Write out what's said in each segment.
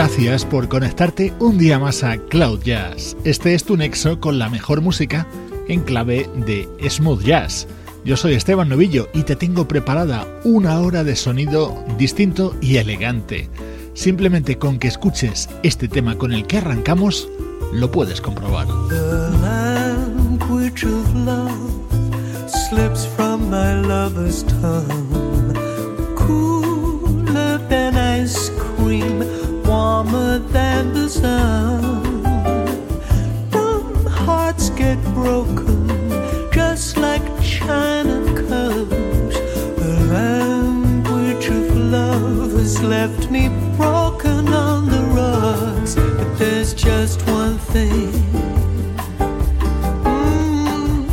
Gracias por conectarte un día más a Cloud Jazz. Este es tu nexo con la mejor música en clave de smooth jazz. Yo soy Esteban Novillo y te tengo preparada una hora de sonido distinto y elegante. Simplemente con que escuches este tema con el que arrancamos, lo puedes comprobar. Warmer than the sun. Dumb hearts get broken just like china cups. The language of love has left me broken on the rocks. But there's just one thing. Mm,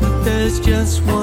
But there's just one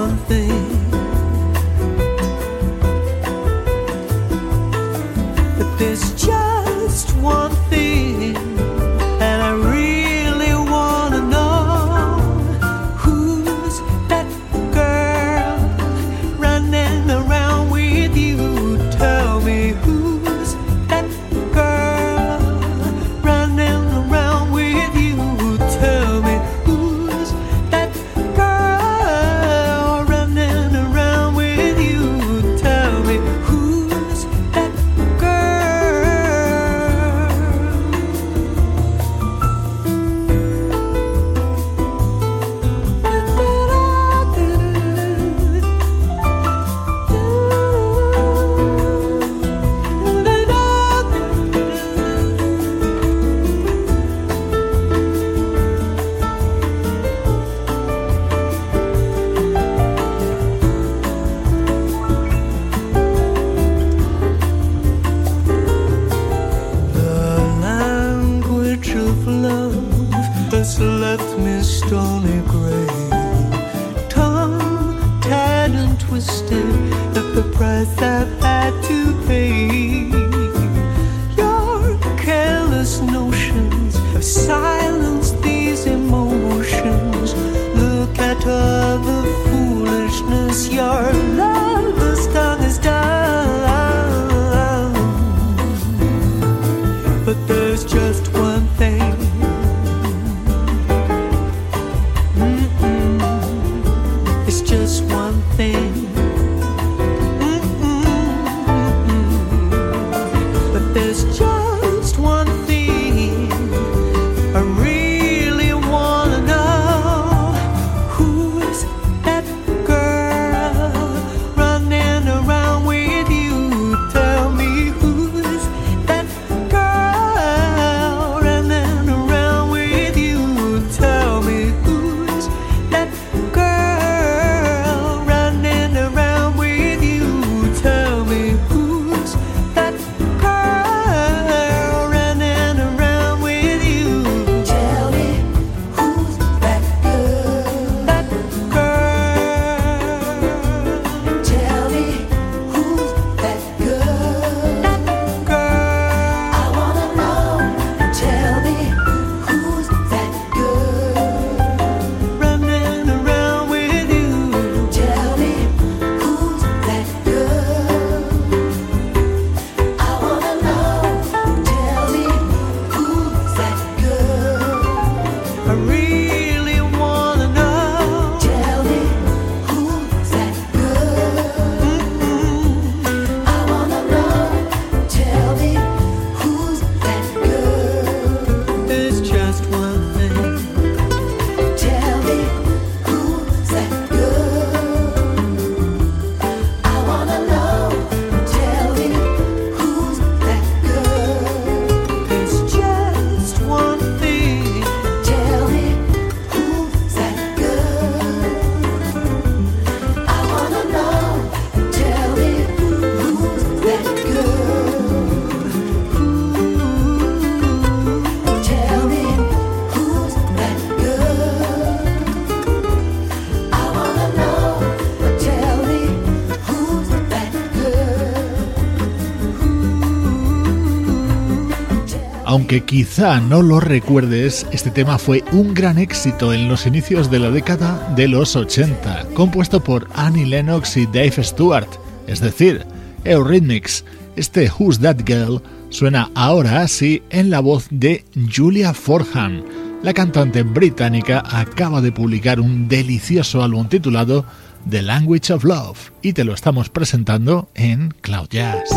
Aunque quizá no lo recuerdes, este tema fue un gran éxito en los inicios de la década de los 80, compuesto por Annie Lennox y Dave Stewart, es decir, Eurythmics. Este Who's That Girl suena ahora así en la voz de Julia Forhan. La cantante británica acaba de publicar un delicioso álbum titulado The Language of Love y te lo estamos presentando en Cloud Jazz.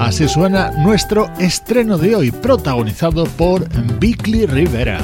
Así suena nuestro estreno de hoy, protagonizado por Bickley Rivera.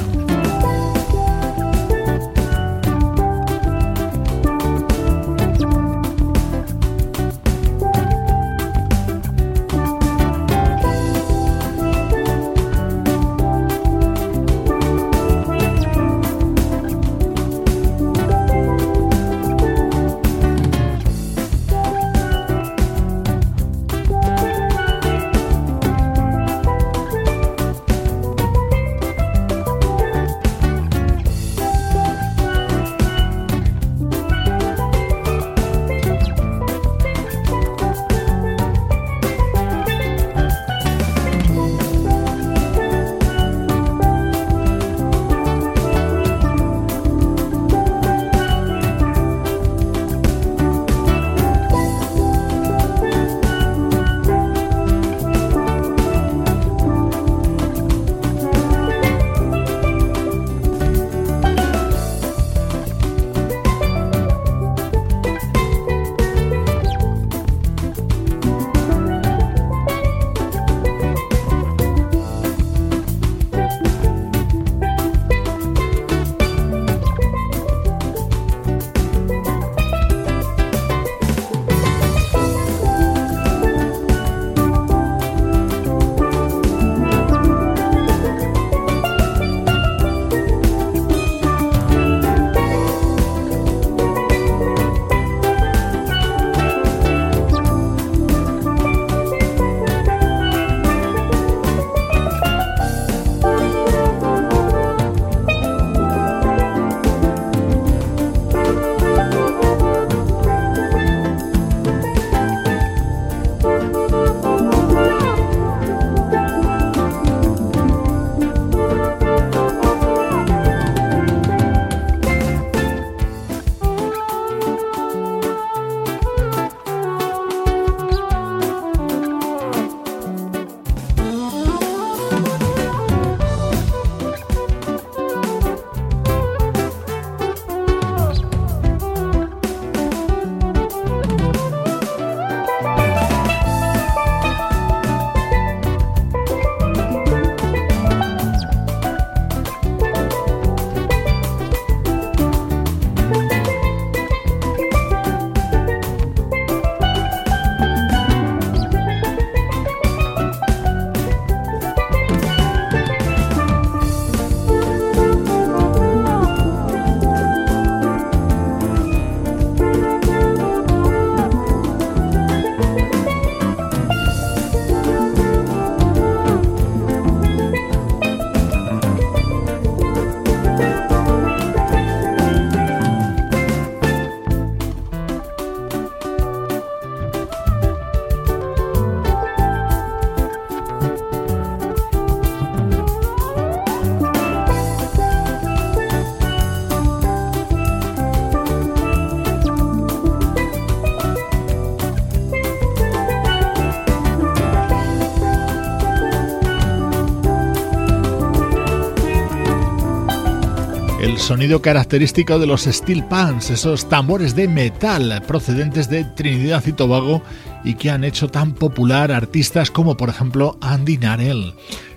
Sonido característico de los steel pans, esos tambores de metal procedentes de Trinidad y Tobago y que han hecho tan popular artistas como por ejemplo Andy Narell.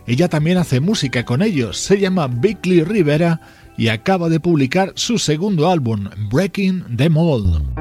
Ella también hace música con ellos, se llama Bickley Rivera y acaba de publicar su segundo álbum, Breaking the Mold.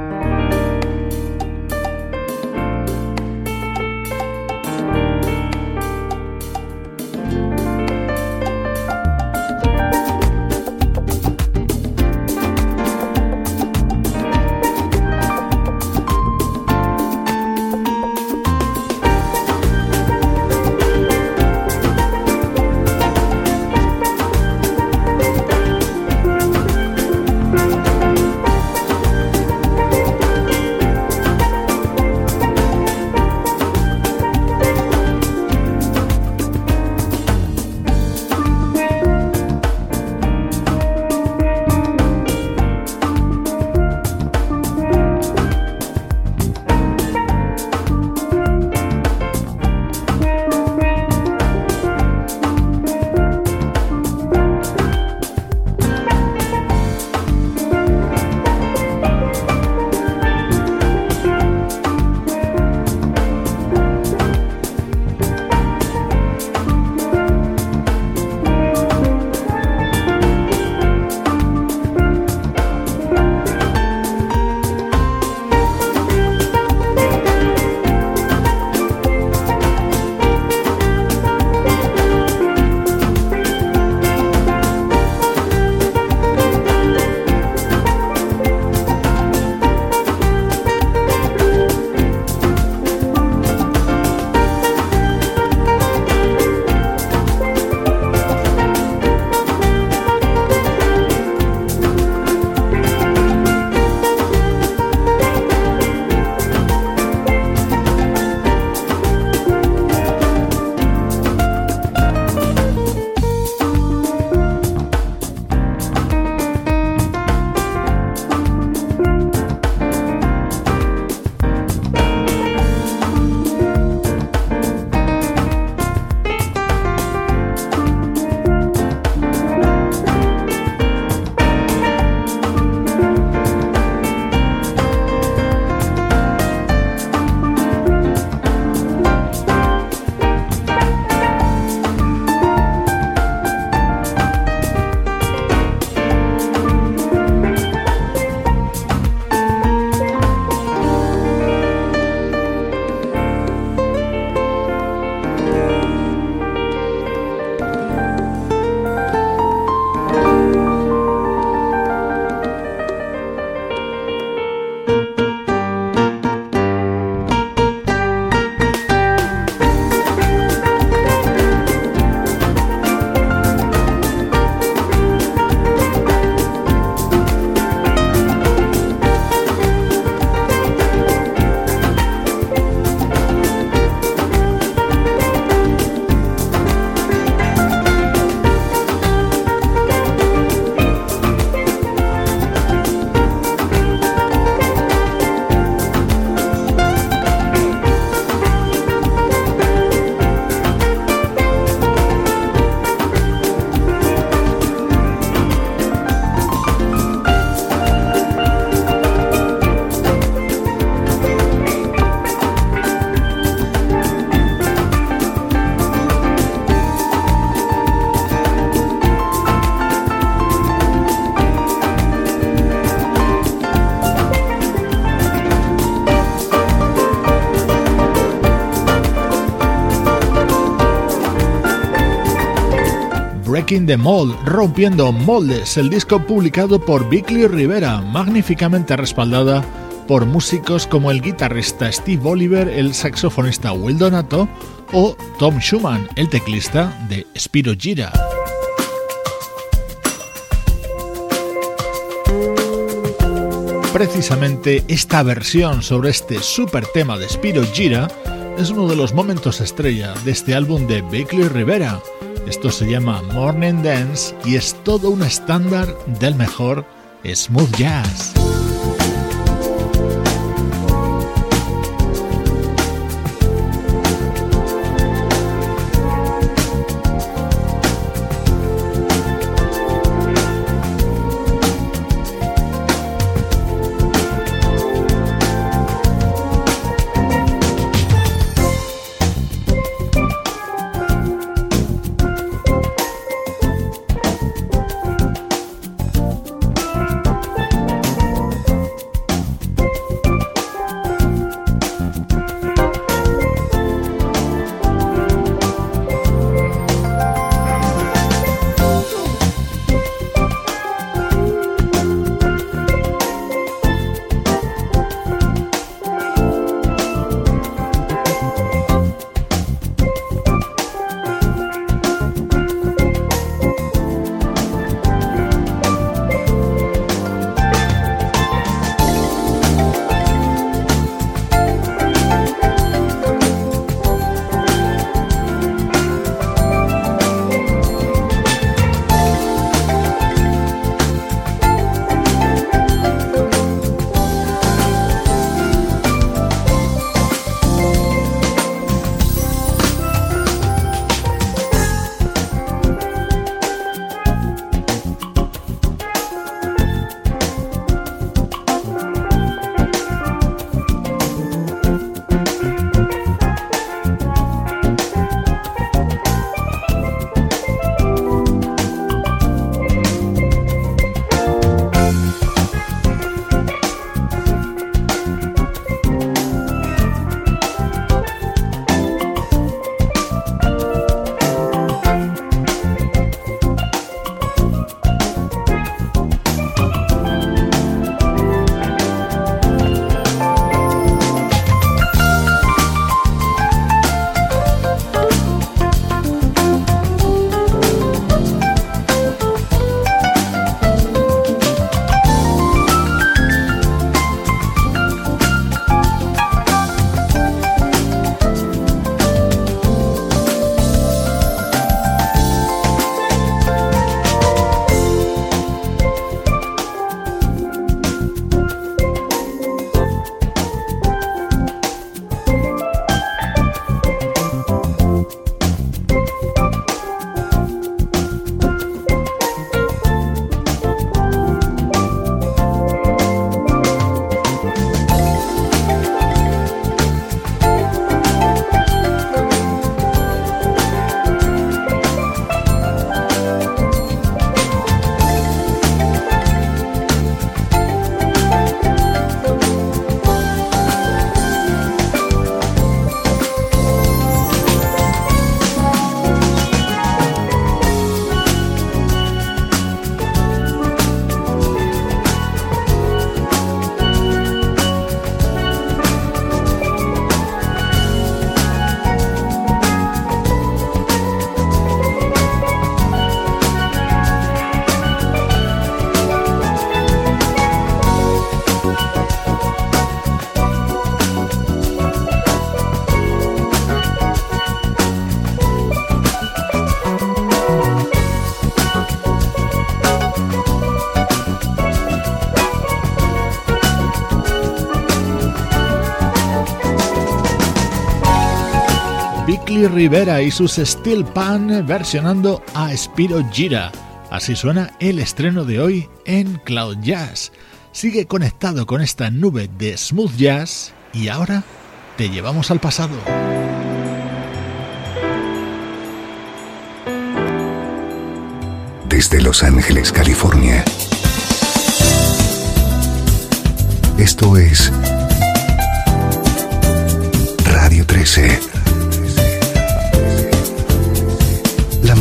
Breaking the Mold, rompiendo moldes, el disco publicado por Bickley Rivera, magníficamente respaldada por músicos como el guitarrista Steve Oliver, el saxofonista Will Donato o Tom Schumann, el teclista de Spiro Gira. Precisamente esta versión sobre este super tema de Spiro Gira es uno de los momentos estrella de este álbum de Bickley Rivera. Esto se llama Morning Dance y es todo un estándar del mejor smooth jazz. Rivera y sus Steel Pan versionando a Spiro Gira. Así suena el estreno de hoy en Cloud Jazz. Sigue conectado con esta nube de smooth jazz y ahora te llevamos al pasado. Desde Los Ángeles, California. Esto es Radio 13.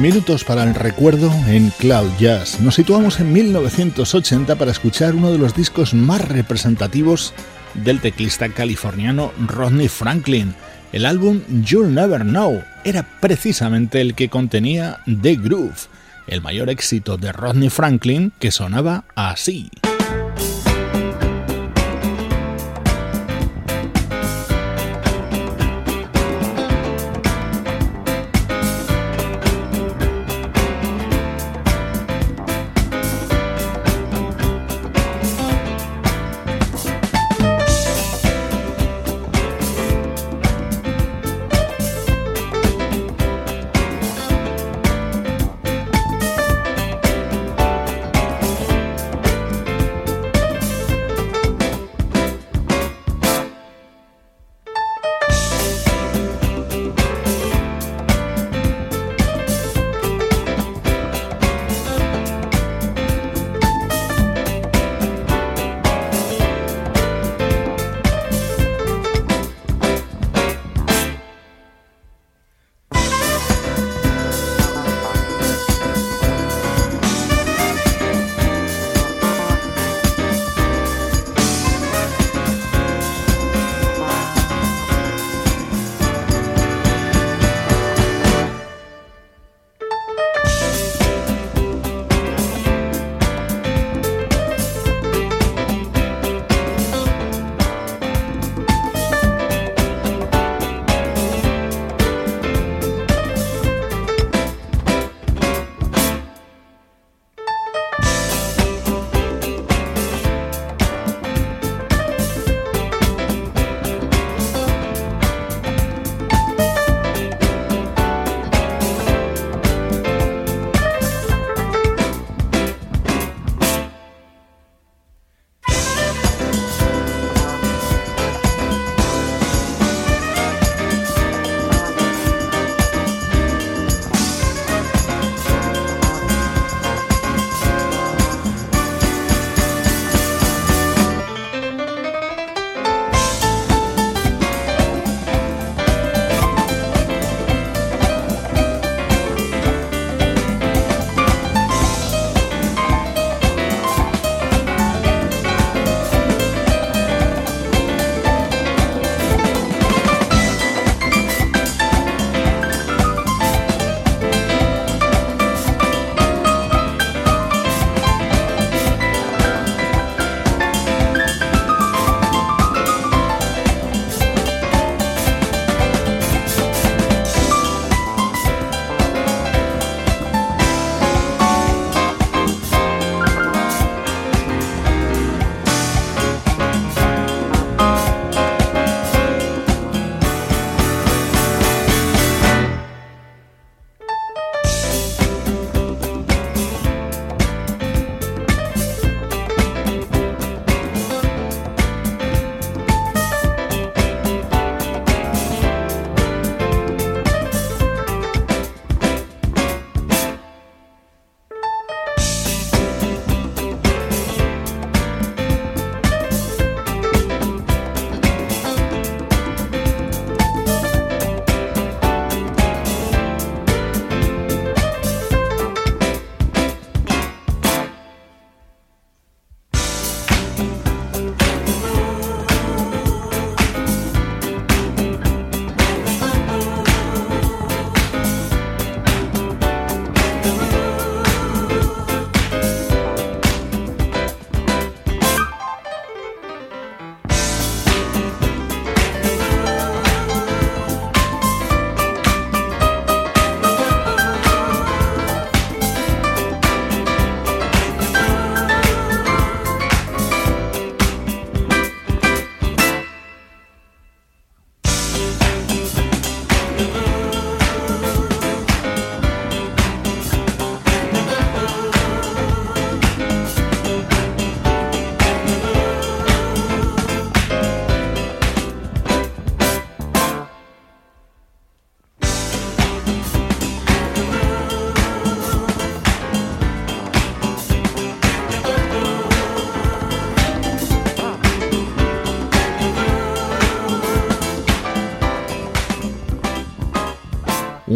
Minutos para el recuerdo en Cloud Jazz. Nos situamos en 1980 para escuchar uno de los discos más representativos del teclista californiano Rodney Franklin. El álbum You'll Never Know era precisamente el que contenía The Groove, el mayor éxito de Rodney Franklin que sonaba así.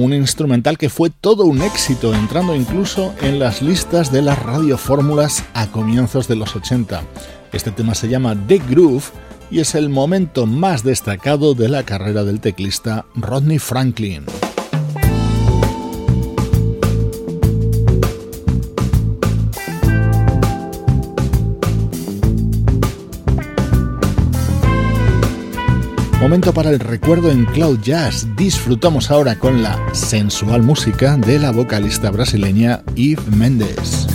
Un instrumental que fue todo un éxito, entrando incluso en las listas de las radiofórmulas a comienzos de los 80. Este tema se llama The Groove y es el momento más destacado de la carrera del teclista Rodney Franklin. Momento para el recuerdo en Cloud Jazz. Disfrutamos ahora con la sensual música de la vocalista brasileña Eve Mendes.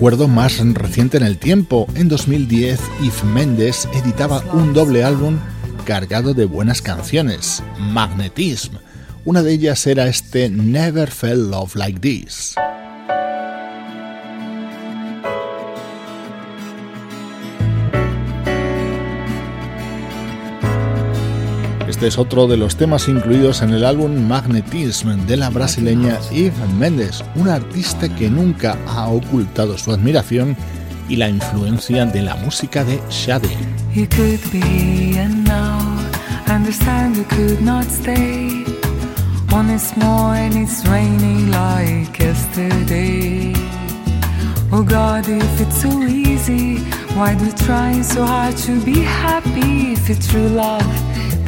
Recuerdo más reciente en el tiempo. En 2010, Yves Mendes editaba un doble álbum cargado de buenas canciones, Magnetism. Una de ellas era este Never Felt Love Like This. Este es otro de los temas incluidos en el álbum Magnetism de la brasileña Eve Mendes, una artista que nunca ha ocultado su admiración y la influencia de la música de Shadi.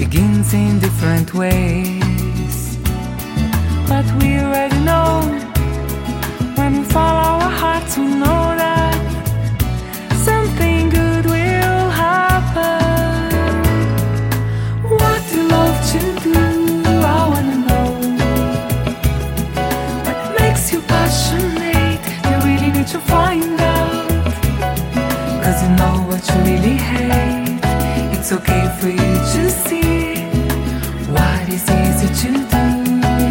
Begins in different ways. But we already know when we follow our hearts, we know that something good will happen. What do you love to do? I wanna know. What makes you passionate? You really need to find out. Cause you know what you really hate. It's okay for you to see is easy to do.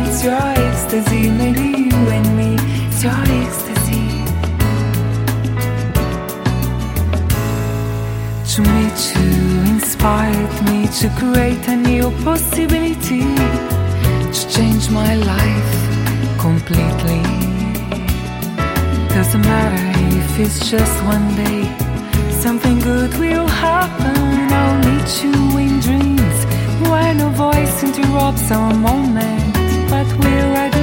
It's your ecstasy, maybe you and me. It's your ecstasy. To meet you inspired me to create a new possibility to change my life completely. Doesn't matter if it's just one day, something good will happen. I'll meet you in dreams no voice interrupts our moment, but we already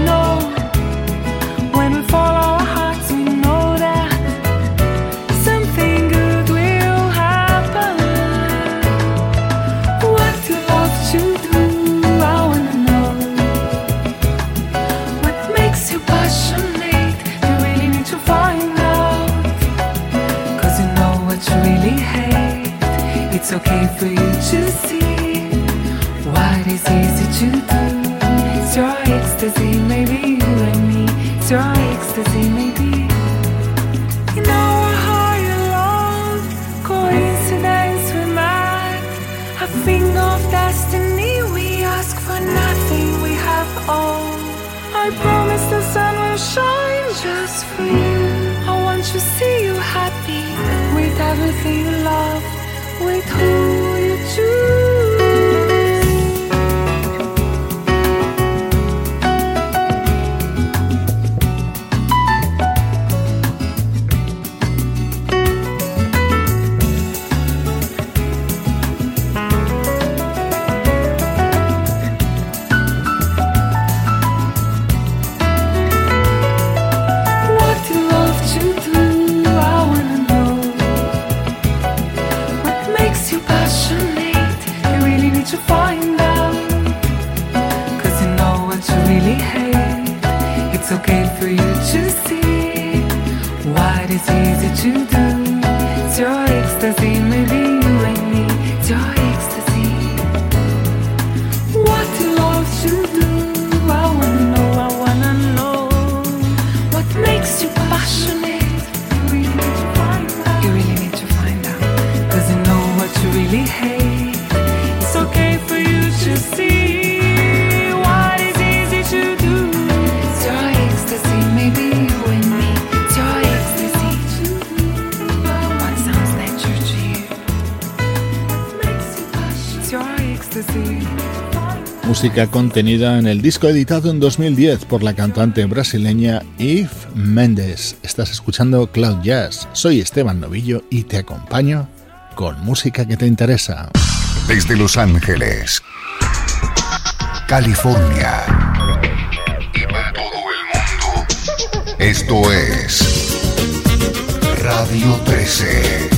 música contenida en el disco editado en 2010 por la cantante brasileña Eve Mendes. Estás escuchando Cloud Jazz. Soy Esteban Novillo y te acompaño con música que te interesa. Desde Los Ángeles, California y para todo el mundo. Esto es Radio 13.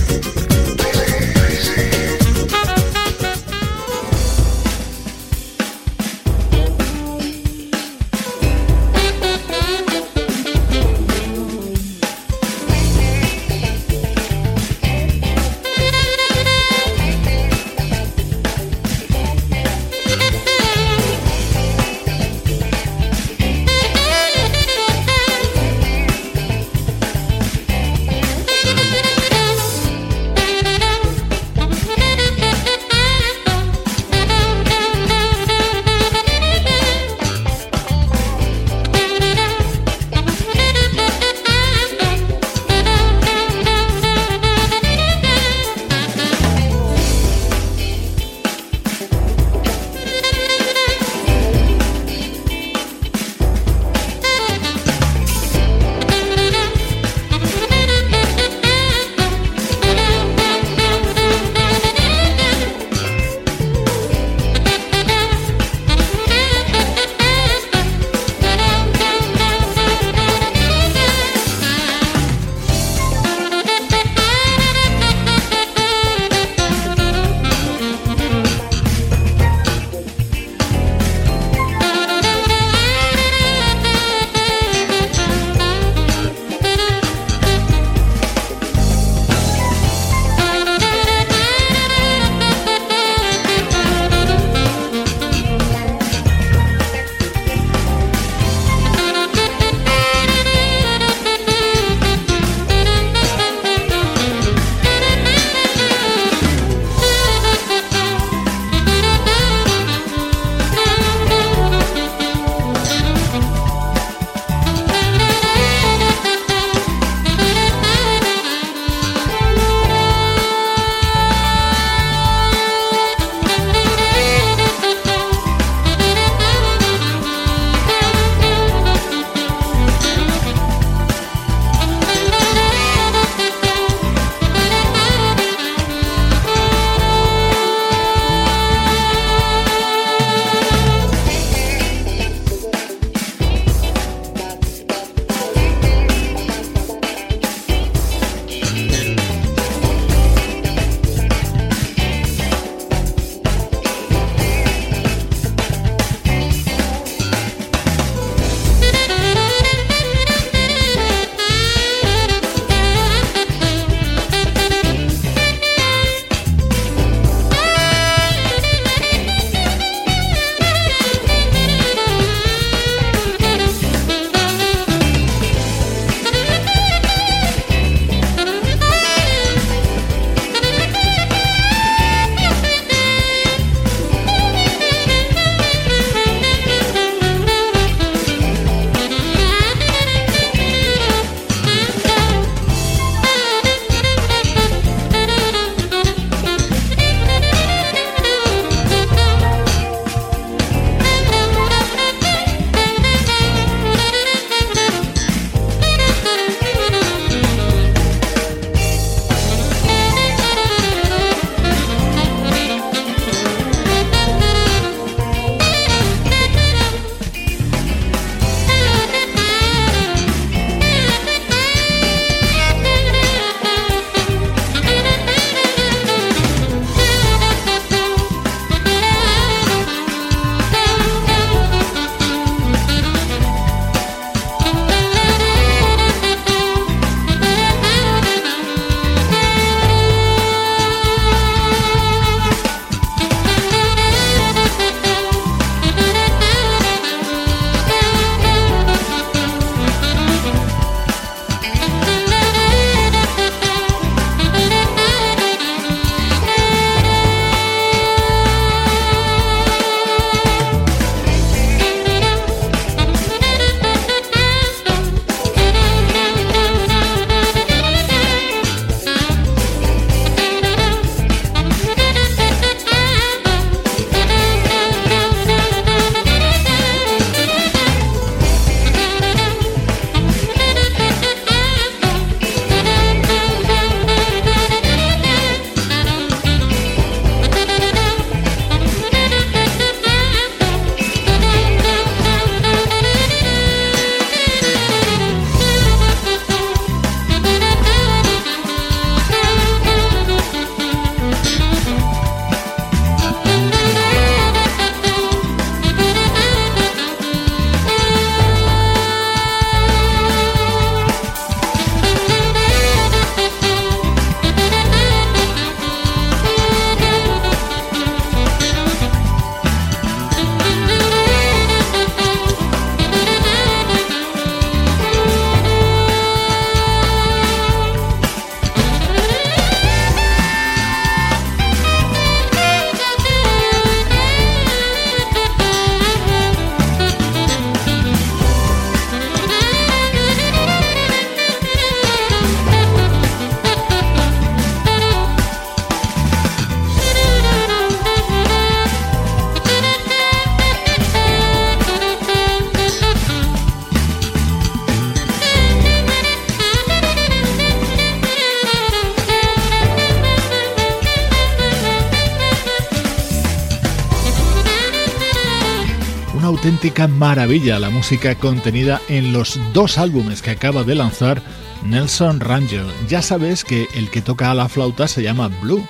maravilla la música contenida en los dos álbumes que acaba de lanzar Nelson Ranger. Ya sabes que el que toca a la flauta se llama Blue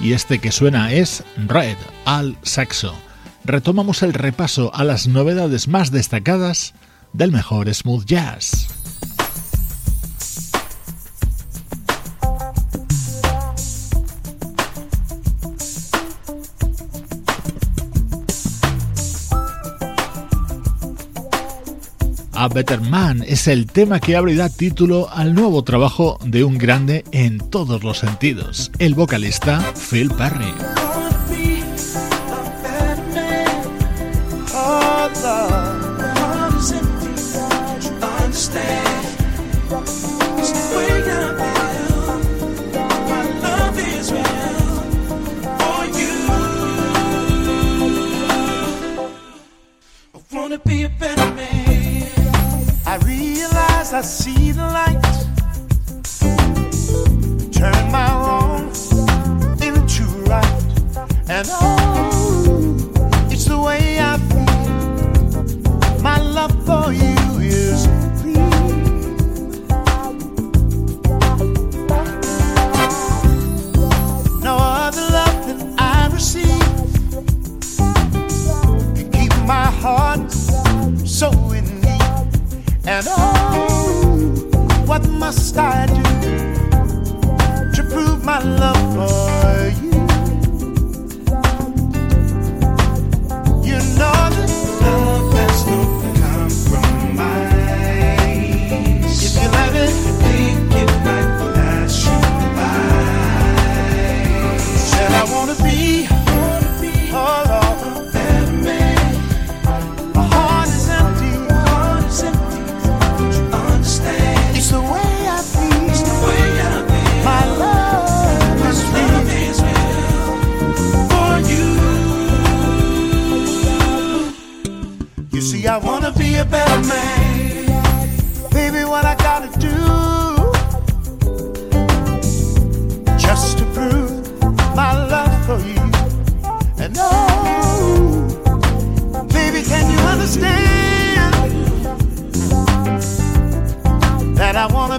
y este que suena es Red al saxo. Retomamos el repaso a las novedades más destacadas del mejor smooth jazz. a Better Man es el tema que abre y da título al nuevo trabajo de un grande en todos los sentidos, el vocalista Phil Perry. assim.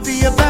be a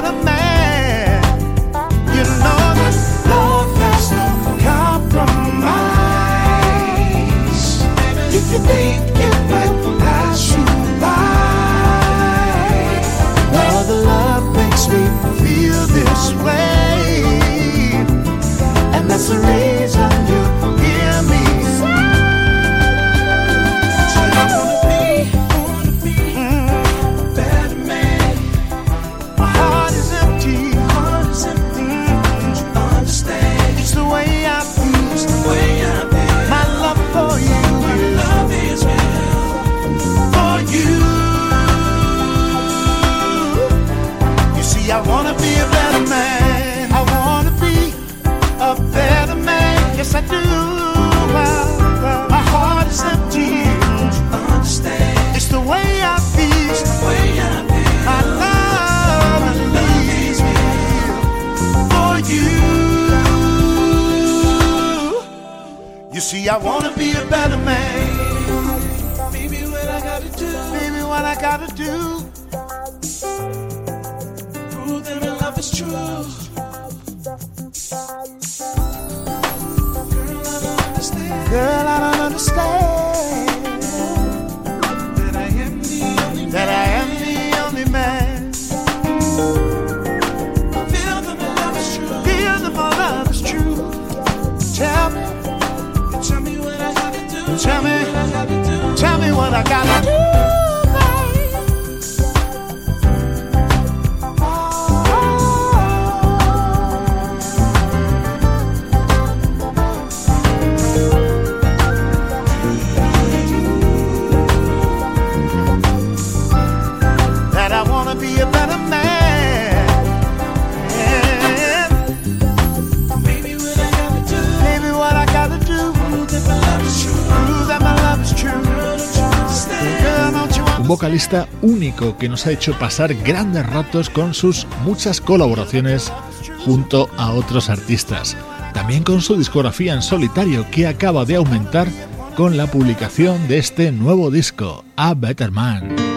único que nos ha hecho pasar grandes ratos con sus muchas colaboraciones junto a otros artistas. También con su discografía en solitario que acaba de aumentar con la publicación de este nuevo disco, A Better Man.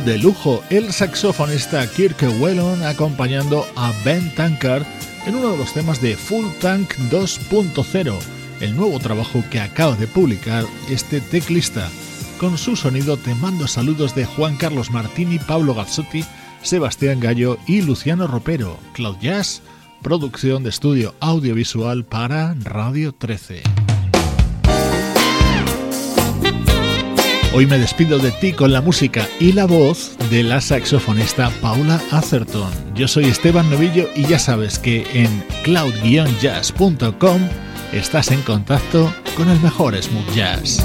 De lujo, el saxofonista Kirk Whelan acompañando a Ben Tankard en uno de los temas de Full Tank 2.0, el nuevo trabajo que acaba de publicar este teclista. Con su sonido te mando saludos de Juan Carlos Martini, Pablo Gazzotti, Sebastián Gallo y Luciano Ropero. Cloud Jazz, producción de estudio audiovisual para Radio 13. Hoy me despido de ti con la música y la voz de la saxofonista Paula Atherton. Yo soy Esteban Novillo y ya sabes que en cloud-jazz.com estás en contacto con el mejor smooth jazz.